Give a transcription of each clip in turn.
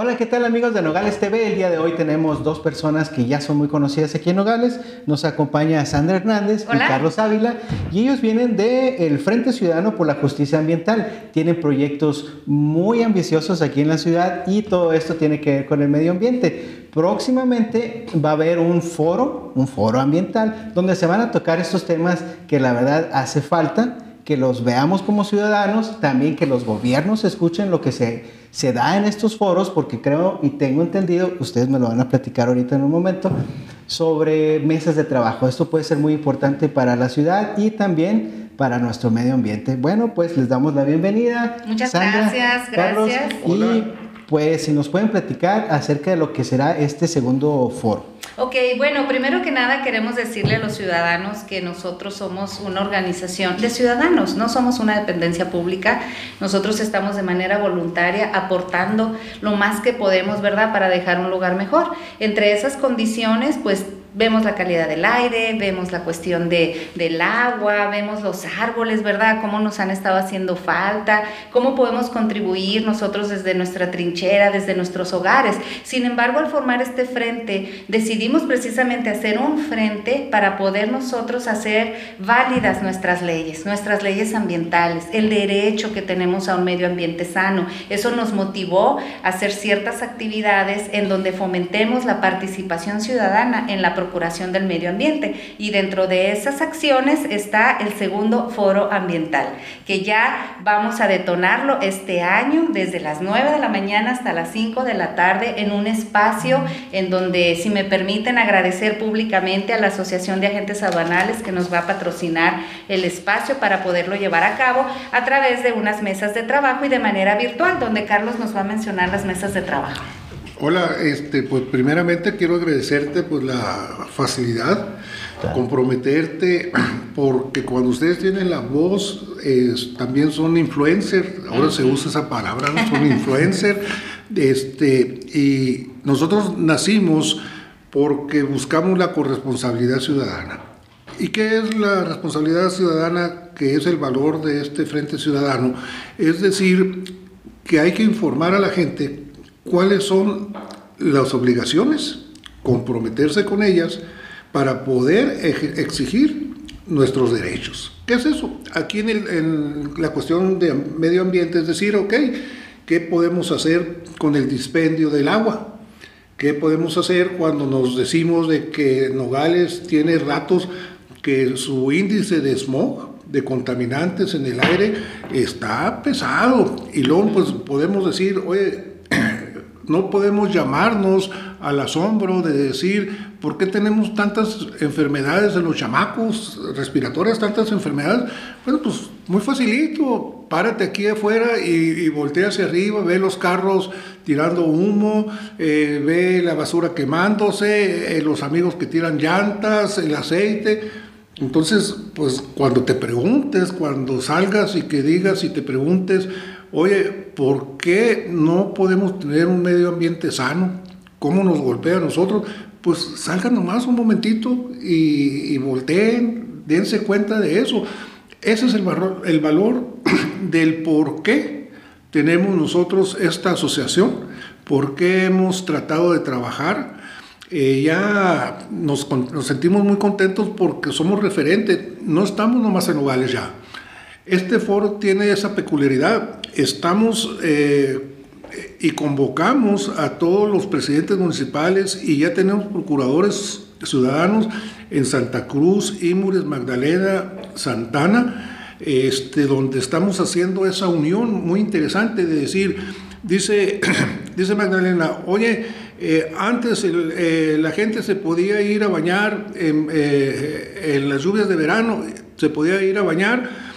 Hola, ¿qué tal amigos de Nogales TV? El día de hoy tenemos dos personas que ya son muy conocidas aquí en Nogales. Nos acompaña Sandra Hernández y Carlos Ávila y ellos vienen del Frente Ciudadano por la Justicia Ambiental. Tienen proyectos muy ambiciosos aquí en la ciudad y todo esto tiene que ver con el medio ambiente. Próximamente va a haber un foro, un foro ambiental, donde se van a tocar estos temas que la verdad hace falta que los veamos como ciudadanos, también que los gobiernos escuchen lo que se, se da en estos foros, porque creo y tengo entendido, ustedes me lo van a platicar ahorita en un momento, sobre mesas de trabajo. Esto puede ser muy importante para la ciudad y también para nuestro medio ambiente. Bueno, pues les damos la bienvenida. Muchas gracias, gracias. Y pues si nos pueden platicar acerca de lo que será este segundo foro. Ok, bueno, primero que nada queremos decirle a los ciudadanos que nosotros somos una organización de ciudadanos, no somos una dependencia pública, nosotros estamos de manera voluntaria aportando lo más que podemos, ¿verdad?, para dejar un lugar mejor. Entre esas condiciones, pues vemos la calidad del aire, vemos la cuestión de, del agua, vemos los árboles, ¿verdad? Cómo nos han estado haciendo falta, cómo podemos contribuir nosotros desde nuestra trinchera, desde nuestros hogares. Sin embargo, al formar este frente, decidimos precisamente hacer un frente para poder nosotros hacer válidas nuestras leyes, nuestras leyes ambientales, el derecho que tenemos a un medio ambiente sano. Eso nos motivó a hacer ciertas actividades en donde fomentemos la participación ciudadana en la Procuración del Medio Ambiente. Y dentro de esas acciones está el segundo foro ambiental, que ya vamos a detonarlo este año desde las 9 de la mañana hasta las 5 de la tarde en un espacio en donde, si me permiten, agradecer públicamente a la Asociación de Agentes Aduanales que nos va a patrocinar el espacio para poderlo llevar a cabo a través de unas mesas de trabajo y de manera virtual, donde Carlos nos va a mencionar las mesas de trabajo. Hola, este, pues primeramente quiero agradecerte pues la facilidad, comprometerte, porque cuando ustedes tienen la voz, también son influencers, ahora se usa esa palabra, son influencers, este, y nosotros nacimos porque buscamos la corresponsabilidad ciudadana. ¿Y qué es la responsabilidad ciudadana, que es el valor de este Frente Ciudadano? Es decir, que hay que informar a la gente cuáles son las obligaciones, comprometerse con ellas para poder exigir nuestros derechos. ¿Qué es eso? Aquí en, la cuestión de medio ambiente es decir, ok, ¿qué podemos hacer con el dispendio del agua? ¿Qué podemos hacer cuando nos decimos de que Nogales tiene ratos que su índice de smog, de contaminantes en el aire, está pesado? Y luego pues podemos decir, oye, no podemos llamarnos al asombro de decir, ¿por qué tenemos tantas enfermedades en los chamacos respiratorias, tantas enfermedades? Bueno, pues muy facilito, párate aquí afuera y, y voltea hacia arriba, ve los carros tirando humo, eh, ve la basura quemándose, eh, los amigos que tiran llantas, el aceite. Entonces, pues cuando te preguntes, cuando salgas y que digas y te preguntes, oye, ¿por qué no podemos tener un medio ambiente sano? ¿Cómo nos golpea a nosotros? Pues salgan nomás un momentito y, volteen, dense cuenta de eso. Ese es el valor, el valor del por qué tenemos nosotros esta asociación, por qué hemos tratado de trabajar. Eh, ya nos, nos, sentimos muy contentos porque somos referentes, no estamos nomás en Nogales ya. Este foro tiene esa peculiaridad. Estamos eh, y convocamos a todos los presidentes municipales y ya tenemos procuradores ciudadanos en Santa Cruz, Imures, Magdalena, Santana, este, donde estamos haciendo esa unión muy interesante de decir, dice, dice Magdalena, oye, eh, antes eh, la gente se podía ir a bañar en, en las lluvias de verano, se podía ir a bañar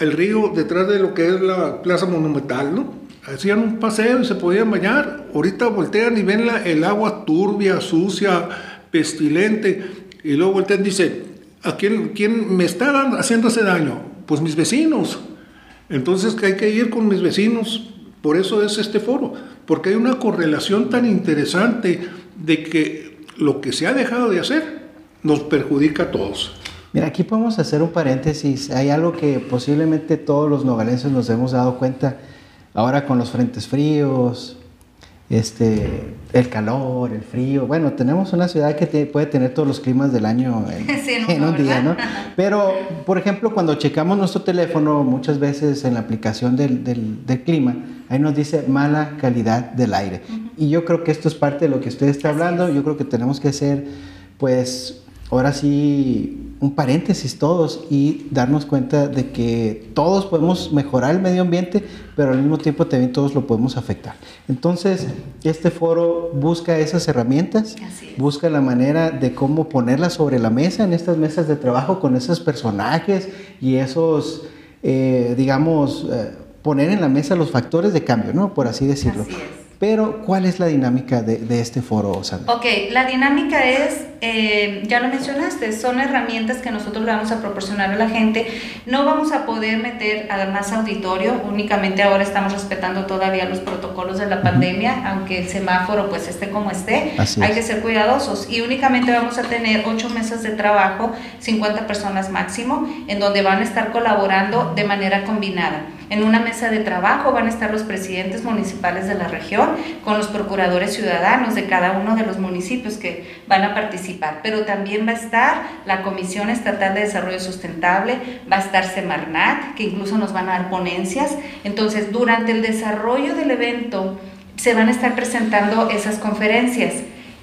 el río detrás de lo que es la Plaza Monumental, ¿no? Hacían un paseo y se podían bañar. Ahorita voltean y ven la, el agua turbia, sucia, pestilente. Y luego voltean y dicen, ¿a quién, quién me está haciendo ese daño? Pues mis vecinos. Entonces que hay que ir con mis vecinos. Por eso es este foro. Porque hay una correlación tan interesante de que lo que se ha dejado de hacer nos perjudica a todos. Mira, aquí podemos hacer un paréntesis. Hay algo que posiblemente todos los nogalenses nos hemos dado cuenta ahora con los frentes fríos este, el calor, el frío. Bueno, tenemos una ciudad que puede tener todos los climas del año en, un día, ¿no? Pero, por ejemplo, cuando checamos nuestro teléfono, muchas veces en la aplicación del, del, clima, ahí nos dice mala calidad del aire. Y yo creo que esto es parte de lo que usted está hablando. Yo creo que tenemos que hacer, pues, ahora sí un paréntesis todos y darnos cuenta de que todos podemos mejorar el medio ambiente, pero al mismo tiempo también todos lo podemos afectar. Entonces, este foro busca esas herramientas, busca la manera de cómo ponerlas sobre la mesa en estas mesas de trabajo con esos personajes y esos, eh, digamos, eh, poner en la mesa los factores de cambio, ¿no? Por así decirlo. Pero, ¿cuál es la dinámica de, de este foro, Sandra? Ok, la dinámica es, eh, ya lo mencionaste, son herramientas que nosotros le vamos a proporcionar a la gente. No vamos a poder meter a más auditorio, únicamente ahora estamos respetando todavía los protocolos de la pandemia, aunque el semáforo pues esté como esté, hay que ser cuidadosos. Y únicamente vamos a tener ocho mesas de trabajo, 50 personas máximo, en donde van a estar colaborando de manera combinada. En una mesa de trabajo van a estar los presidentes municipales de la región con los procuradores ciudadanos de cada uno de los municipios que van a participar. Pero también va a estar la Comisión Estatal de Desarrollo Sustentable, va a estar Semarnat, que incluso nos van a dar ponencias. Entonces, durante el desarrollo del evento se van a estar presentando esas conferencias.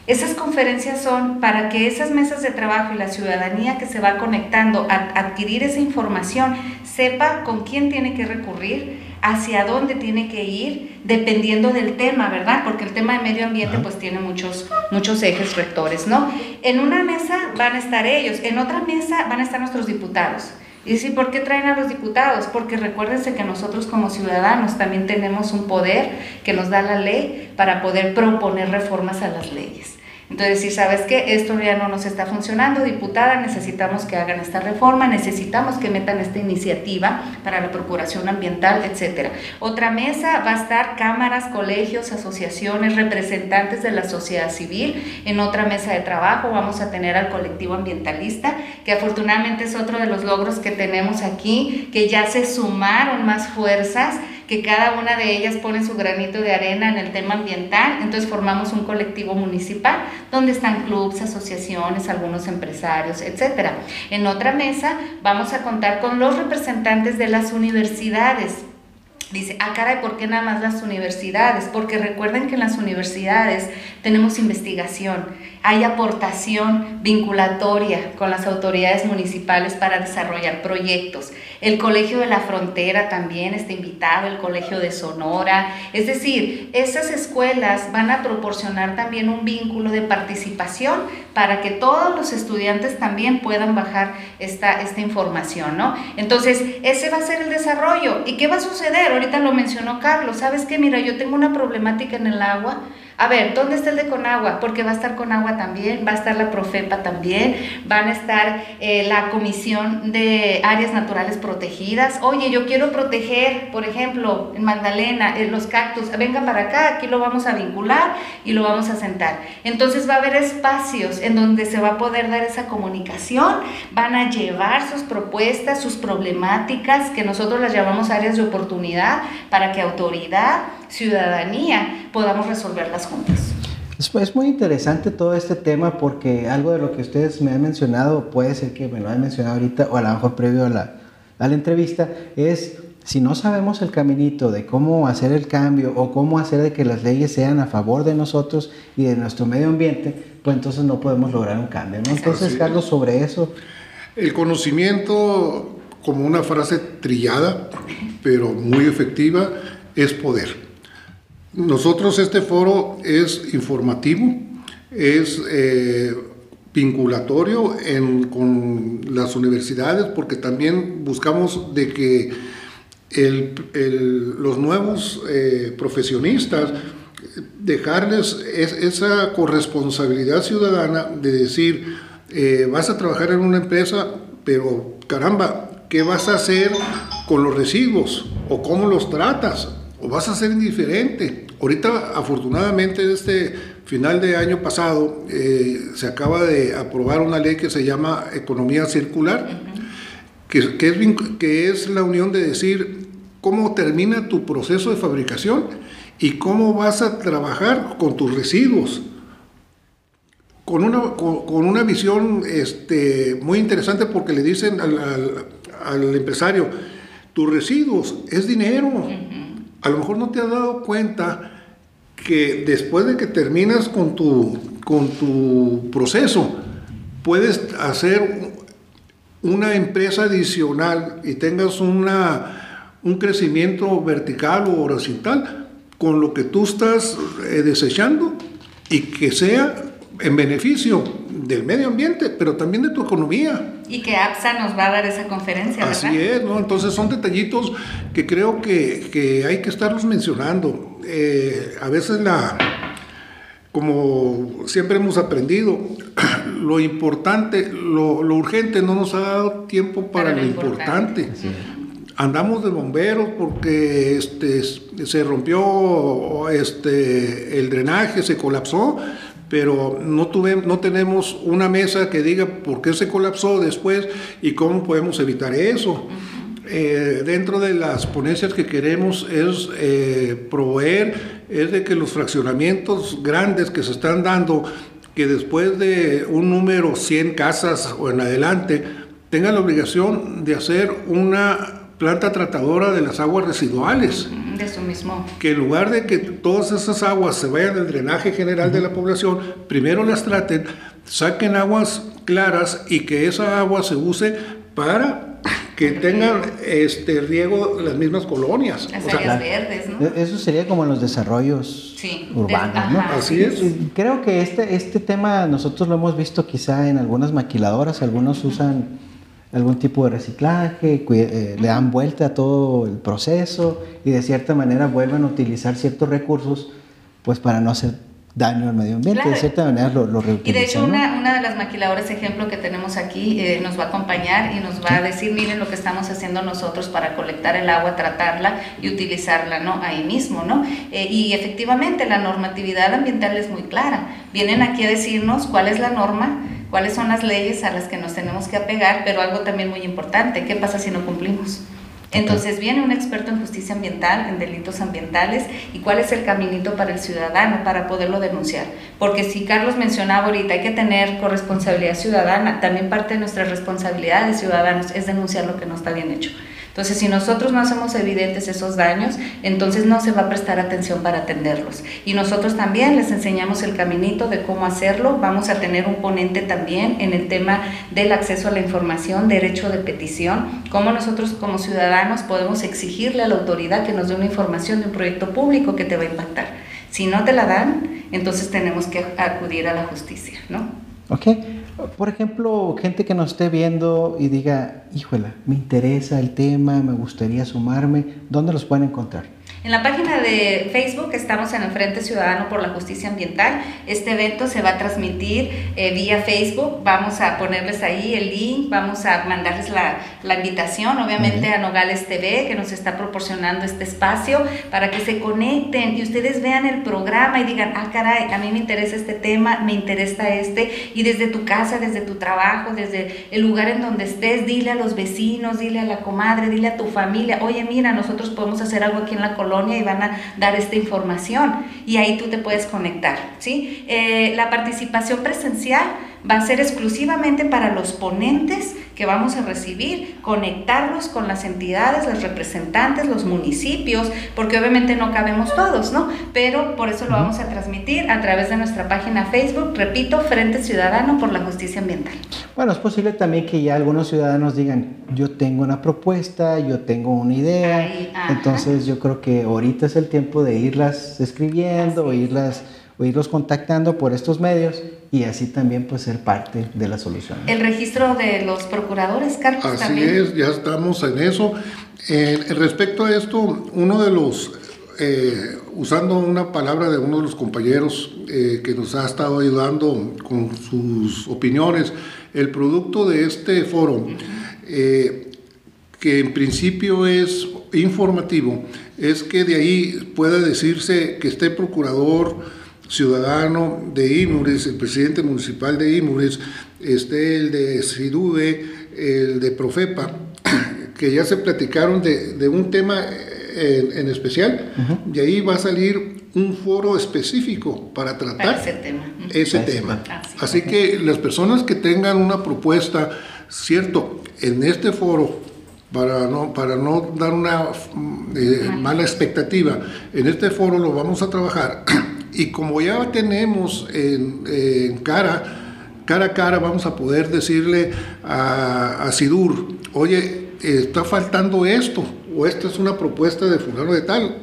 Esas conferencias son para que esas mesas de trabajo y la ciudadanía que se va conectando a adquirir esa información sepa con quién tiene que recurrir, hacia dónde tiene que ir, dependiendo del tema, ¿verdad? Porque el tema de medio ambiente pues tiene muchos, muchos ejes rectores, ¿no? En una mesa van a estar ellos, en otra mesa van a estar nuestros diputados. Y sí, ¿por qué traen a los diputados? Porque recuérdense que nosotros como ciudadanos también tenemos un poder que nos da la ley para poder proponer reformas a las leyes. Entonces, si sabes que esto ya no nos está funcionando, diputada, necesitamos que hagan esta reforma, necesitamos que metan esta iniciativa para la procuración ambiental, etcétera. Otra mesa va a estar cámaras, colegios, asociaciones, representantes de la sociedad civil. En otra mesa de trabajo vamos a tener al colectivo ambientalista, que afortunadamente es otro de los logros que tenemos aquí, que ya se sumaron más fuerzas que cada una de ellas pone su granito de arena en el tema ambiental, entonces formamos un colectivo municipal donde están clubes, asociaciones, algunos empresarios, etc. En otra mesa vamos a contar con los representantes de las universidades Dice, ah, caray, ¿por qué nada más las universidades? Porque recuerden que en las universidades tenemos investigación, hay aportación vinculatoria con las autoridades municipales para desarrollar proyectos. El Colegio de la Frontera también está invitado, el Colegio de Sonora. Es decir, esas escuelas van a proporcionar también un vínculo de participación para que todos los estudiantes también puedan bajar esta, esta información, ¿no? Entonces, ese va a ser el desarrollo. ¿Y qué va a suceder? Ahorita lo mencionó Carlos. ¿Sabes qué? Mira, yo tengo una problemática en el agua a ver, ¿dónde está el de Conagua? Porque va a estar Conagua también, va a estar la Profepa también, van a estar eh, la Comisión de Áreas Naturales Protegidas. Oye, yo quiero proteger, por ejemplo, en Magdalena, los cactus. Venga para acá, aquí lo vamos a vincular y lo vamos a sentar. Entonces va a haber espacios en donde se va a poder dar esa comunicación, van a llevar sus propuestas, sus problemáticas, que nosotros las llamamos áreas de oportunidad, para que autoridad, ciudadanía podamos resolverlas juntas. Es, muy interesante todo este tema porque algo de lo que ustedes me han mencionado, puede ser que me lo hayan mencionado ahorita o a lo mejor previo a la, a la entrevista, es si no sabemos el caminito de cómo hacer el cambio o cómo hacer de que las leyes sean a favor de nosotros y de nuestro medio ambiente, pues entonces no podemos lograr un cambio. ¿no? Entonces, Carlos, sobre eso. El conocimiento, como una frase trillada, pero muy efectiva, es poder. Nosotros este foro es informativo, es eh, vinculatorio con las universidades porque también buscamos de que los nuevos eh, profesionistas dejarles esa corresponsabilidad ciudadana de decir, eh, vas a trabajar en una empresa, pero caramba, ¿qué vas a hacer con los residuos? ¿O cómo los tratas? ¿O vas a ser indiferente? Ahorita, afortunadamente, este final de año pasado eh, se acaba de aprobar una ley que se llama Economía Circular, que, es, que es la unión de decir cómo termina tu proceso de fabricación y cómo vas a trabajar con tus residuos. Con una, con, una visión este, muy interesante porque le dicen al, empresario, tus residuos es dinero. A lo mejor no te has dado cuenta que después de que terminas con tu, con tu proceso, puedes hacer una empresa adicional y tengas una, un crecimiento vertical o horizontal con lo que tú estás eh, desechando y que sea en beneficio del medio ambiente, pero también de tu economía. Y que APSA nos va a dar esa conferencia. Así es, ¿no? Entonces son detallitos que creo que, que hay que estarlos mencionando. Eh, a veces la, como siempre hemos aprendido, lo importante, lo, lo, urgente no nos ha dado tiempo para, lo, importante. Andamos de bomberos porque este, se rompió este, el drenaje, se colapsó, pero no, tuve, no tenemos una mesa que diga por qué se colapsó después y cómo podemos evitar eso. Eh, dentro de las ponencias que queremos es eh, proveer, es de que los fraccionamientos grandes que se están dando, que después de un número 100 casas o en adelante, tengan la obligación de hacer una planta tratadora de las aguas residuales. De eso mismo. Que en lugar de que todas esas aguas se vayan del drenaje general de la población, primero las traten, saquen aguas claras y que esa agua se use para que tengan este riego las mismas colonias. Las áreas verdes, ¿no? E-, eso sería como en los desarrollos urbanos, ¿no? Así es. Creo que este, este tema nosotros lo hemos visto quizá en algunas maquiladoras, algunos usan algún tipo de reciclaje, eh, le dan vuelta a todo el proceso y de cierta manera vuelven a utilizar ciertos recursos pues para no hacer daño al medio ambiente, de cierta manera lo, lo Y de hecho una, una, de las maquiladoras ejemplo que tenemos aquí eh, nos va a acompañar y nos va a decir, miren lo que estamos haciendo nosotros para colectar el agua, tratarla y utilizarla ¿no? ahí mismo. ¿no? Eh, y efectivamente la normatividad ambiental es muy clara. Vienen aquí a decirnos cuál es la norma, cuáles son las leyes a las que nos tenemos que apegar, pero algo también muy importante, ¿qué pasa si no cumplimos? Entonces viene un experto en justicia ambiental, en delitos ambientales, y cuál es el caminito para el ciudadano para poderlo denunciar. Porque si Carlos mencionaba ahorita, hay que tener corresponsabilidad ciudadana, también parte de nuestra responsabilidad de ciudadanos es denunciar lo que no está bien hecho. Entonces, si nosotros no hacemos evidentes esos daños, entonces no se va a prestar atención para atenderlos. Y nosotros también les enseñamos el caminito de cómo hacerlo. Vamos a tener un ponente también en el tema del acceso a la información, derecho de petición, cómo nosotros como ciudadanos podemos exigirle a la autoridad que nos dé una información de un proyecto público que te va a impactar. Si no te la dan, entonces tenemos que acudir a la justicia, ¿no? Ok. Por ejemplo, gente que nos esté viendo y diga, híjola, me interesa el tema, me gustaría sumarme, ¿dónde los pueden encontrar? En la página de Facebook estamos en el Frente Ciudadano por la Justicia Ambiental. Este evento se va a transmitir eh, vía Facebook. Vamos a ponerles ahí el link, vamos a mandarles la, la invitación, obviamente, a Nogales TV, que nos está proporcionando este espacio para que se conecten y ustedes vean el programa y digan, ah, caray, a mí me interesa este tema, me interesa este. Y desde tu casa, desde tu trabajo, desde el lugar en donde estés, dile a los vecinos, dile a la comadre, dile a tu familia, oye, mira, nosotros podemos hacer algo aquí en la colonia y van a dar esta información y ahí tú te puedes conectar. ¿sí? Eh, la participación presencial va a ser exclusivamente para los ponentes que vamos a recibir, conectarlos con las entidades, los representantes, los municipios, porque obviamente no cabemos todos, ¿no? Pero por eso lo vamos a transmitir a través de nuestra página Facebook, repito, Frente Ciudadano por la Justicia Ambiental. Bueno, es posible también que ya algunos ciudadanos digan, yo tengo una propuesta, yo tengo una idea, entonces yo creo que ahorita es el tiempo de irlas escribiendo, irlas o irlos contactando por estos medios y así también pues ser parte de la solución. El registro de los procuradores, Carlos. Así es, ya estamos en eso. Eh, respecto a esto, uno de los, eh, usando una palabra de uno de los compañeros eh, que nos ha estado ayudando con sus opiniones, el producto de este foro, que en principio es informativo, es que de ahí pueda decirse que este procurador, ciudadano de Imuris, el presidente municipal de Imuris, este, el de SIDUDE, el de Profepa, que ya se platicaron de, un tema en, especial, y ahí va a salir un foro específico para tratar ese tema. Ese tema. Así, que las personas que tengan una propuesta, cierto, en este foro, para no, para no dar una eh, mala expectativa, en este foro lo vamos a trabajar y como ya tenemos en, cara, cara a cara, vamos a poder decirle a, a Sidur, oye, está faltando esto, o esta es una propuesta de fulano de tal,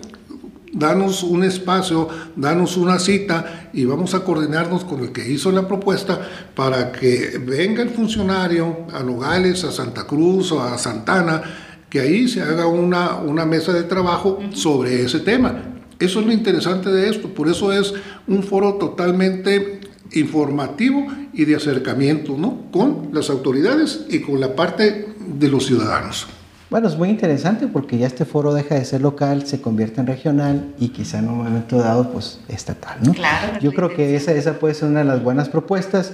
danos un espacio, danos una cita y vamos a coordinarnos con el que hizo la propuesta para que venga el funcionario a Nogales, a Santa Cruz o a Santana, que ahí se haga una, una mesa de trabajo sobre ese tema. Eso es lo interesante de esto, por eso es un foro totalmente informativo y de acercamiento ¿no? con las autoridades y con la parte de los ciudadanos. Bueno, es muy interesante porque ya este foro deja de ser local, se convierte en regional y quizá en un momento dado, pues estatal, ¿no? Claro. Yo creo que esa, esa puede ser una de las buenas propuestas.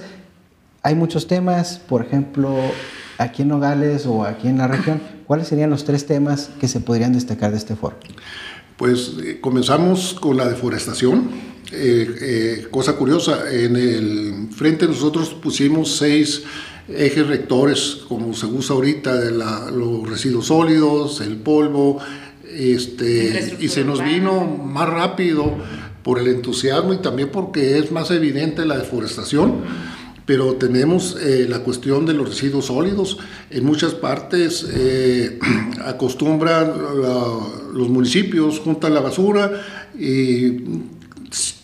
Hay muchos temas, por ejemplo, aquí en Nogales o aquí en la región, ¿cuáles serían los tres temas que se podrían destacar de este foro? Pues eh, comenzamos con la deforestación. Eh, eh, cosa curiosa, en el frente nosotros pusimos seis ejes rectores, como se usa ahorita, de los residuos sólidos, el polvo, este, y se nos vino más rápido por el entusiasmo y también porque es más evidente la deforestación. Pero tenemos eh, la cuestión de los residuos sólidos. En muchas partes eh, acostumbran los municipios, juntan la basura y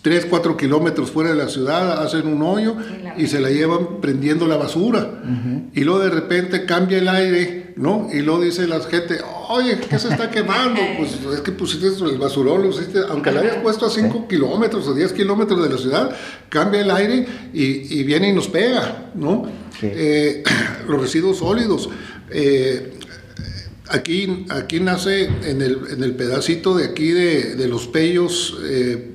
3, 4 kilómetros fuera de la ciudad, hacen un hoyo y se la llevan prendiendo la basura. Y luego de repente cambia el aire, ¿no? Y luego dice la gente, oye, ¿qué se está quemando? pues es que pusiste el basurón, aunque la hayas puesto a 5 kilómetros o 10 kilómetros de la ciudad, cambia el aire y, viene y nos pega, ¿no? Eh, los residuos sólidos. Eh, Aquí, aquí nace en el, en el pedacito de aquí de, de los Pellos, eh,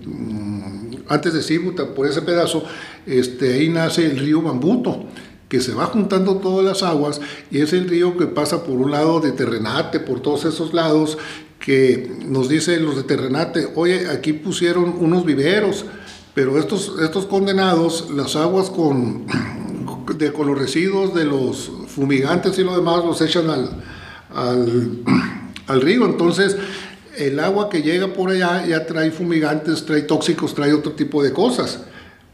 antes de Cibuta, por ese pedazo, este, ahí nace el río Bambuto, que se va juntando todas las aguas y es el río que pasa por un lado de Terrenate, por todos esos lados, que nos dicen los de Terrenate, oye, aquí pusieron unos viveros, pero estos, estos condenados, las aguas con, de, con los residuos de los fumigantes y lo demás los echan al, al, al río, entonces el agua que llega por allá ya trae fumigantes, trae tóxicos, trae otro tipo de cosas.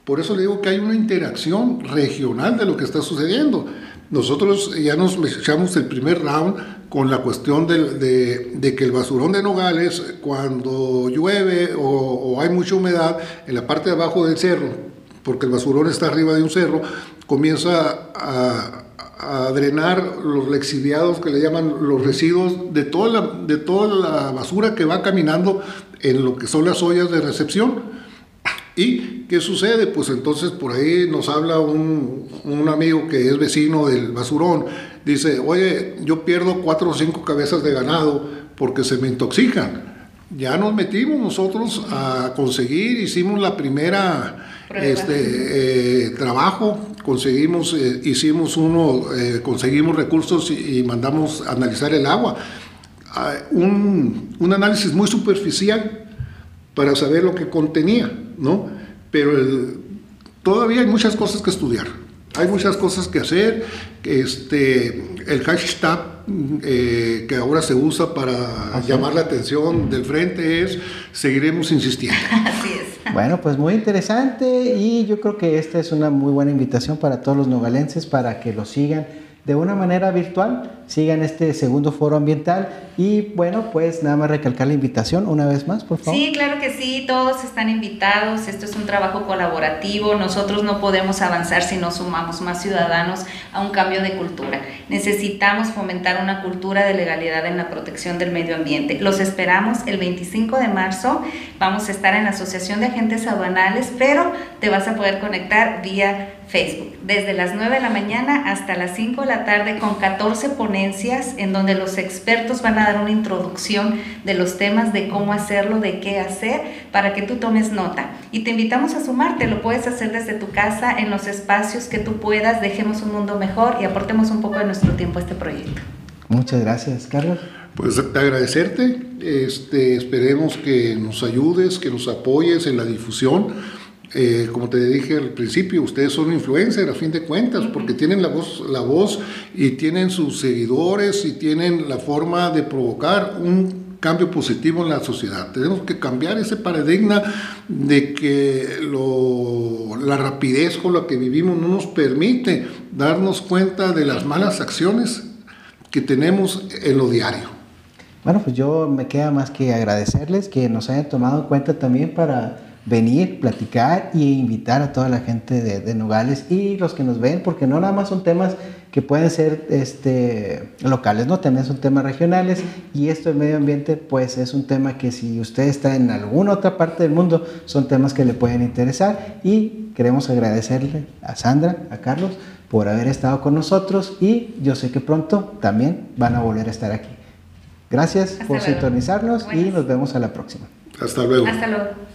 Por eso le digo que hay una interacción regional de lo que está sucediendo. Nosotros ya nos echamos el primer round con la cuestión de, que el basurón de Nogales, cuando llueve o, hay mucha humedad en la parte de abajo del cerro, porque el basurón está arriba de un cerro, comienza a, a drenar los lexiviados que le llaman los residuos de toda la, de toda la basura que va caminando en lo que son las ollas de recepción. ¿Y qué sucede? Pues entonces por ahí nos habla un, un, amigo que es vecino del basurón. Dice, oye, yo pierdo cuatro o cinco cabezas de ganado porque se me intoxican. Ya nos metimos nosotros a conseguir, hicimos la primera este, eh, trabajo, conseguimos, eh, hicimos uno, eh, conseguimos recursos y, mandamos analizar el agua. Ah, un, un, análisis muy superficial para saber lo que contenía, ¿no? Pero todavía hay muchas cosas que estudiar. Hay muchas cosas que hacer. Este, el hashtag eh, que ahora se usa para llamar la atención del frente es seguiremos insistiendo. Así es. Bueno, pues muy interesante y yo creo que esta es una muy buena invitación para todos los nogalenses para que lo sigan de una manera virtual, sigan este segundo foro ambiental y bueno, pues nada más recalcar la invitación una vez más, por favor. Sí, claro que sí, todos están invitados, esto es un trabajo colaborativo, nosotros no podemos avanzar si no sumamos más ciudadanos a un cambio de cultura. Necesitamos fomentar una cultura de legalidad en la protección del medio ambiente. Los esperamos el 25 de marzo, vamos a estar en la Asociación de Agentes Aduanales, pero te vas a poder conectar vía Facebook, desde las 9 de la mañana hasta las 5 de la tarde con 14 ponencias en donde los expertos van a dar una introducción de los temas, de cómo hacerlo, de qué hacer, para que tú tomes nota. Y te invitamos a sumarte, lo puedes hacer desde tu casa, en los espacios que tú puedas, dejemos un mundo mejor y aportemos un poco de nuestro tiempo a este proyecto. Muchas gracias, Carlos. Pues agradecerte, este, esperemos que nos ayudes, que nos apoyes en la difusión. Eh, como te dije al principio, ustedes son influencers a fin de cuentas, porque tienen la voz, la voz y tienen sus seguidores y tienen la forma de provocar un cambio positivo en la sociedad. Tenemos que cambiar ese paradigma de que la rapidez con la que vivimos no nos permite darnos cuenta de las malas acciones que tenemos en lo diario. Bueno, pues yo me queda más que agradecerles que nos hayan tomado en cuenta también para venir, platicar e invitar a toda la gente de, de, Nogales y los que nos ven, porque no nada más son temas que pueden ser este, locales, ¿no? También son temas regionales y esto del medio ambiente, pues es un tema que si usted está en alguna otra parte del mundo, son temas que le pueden interesar y queremos agradecerle a Sandra, a Carlos, por haber estado con nosotros y yo sé que pronto también van a volver a estar aquí. Gracias por sintonizarnos y nos vemos a la próxima. Hasta luego. Hasta luego.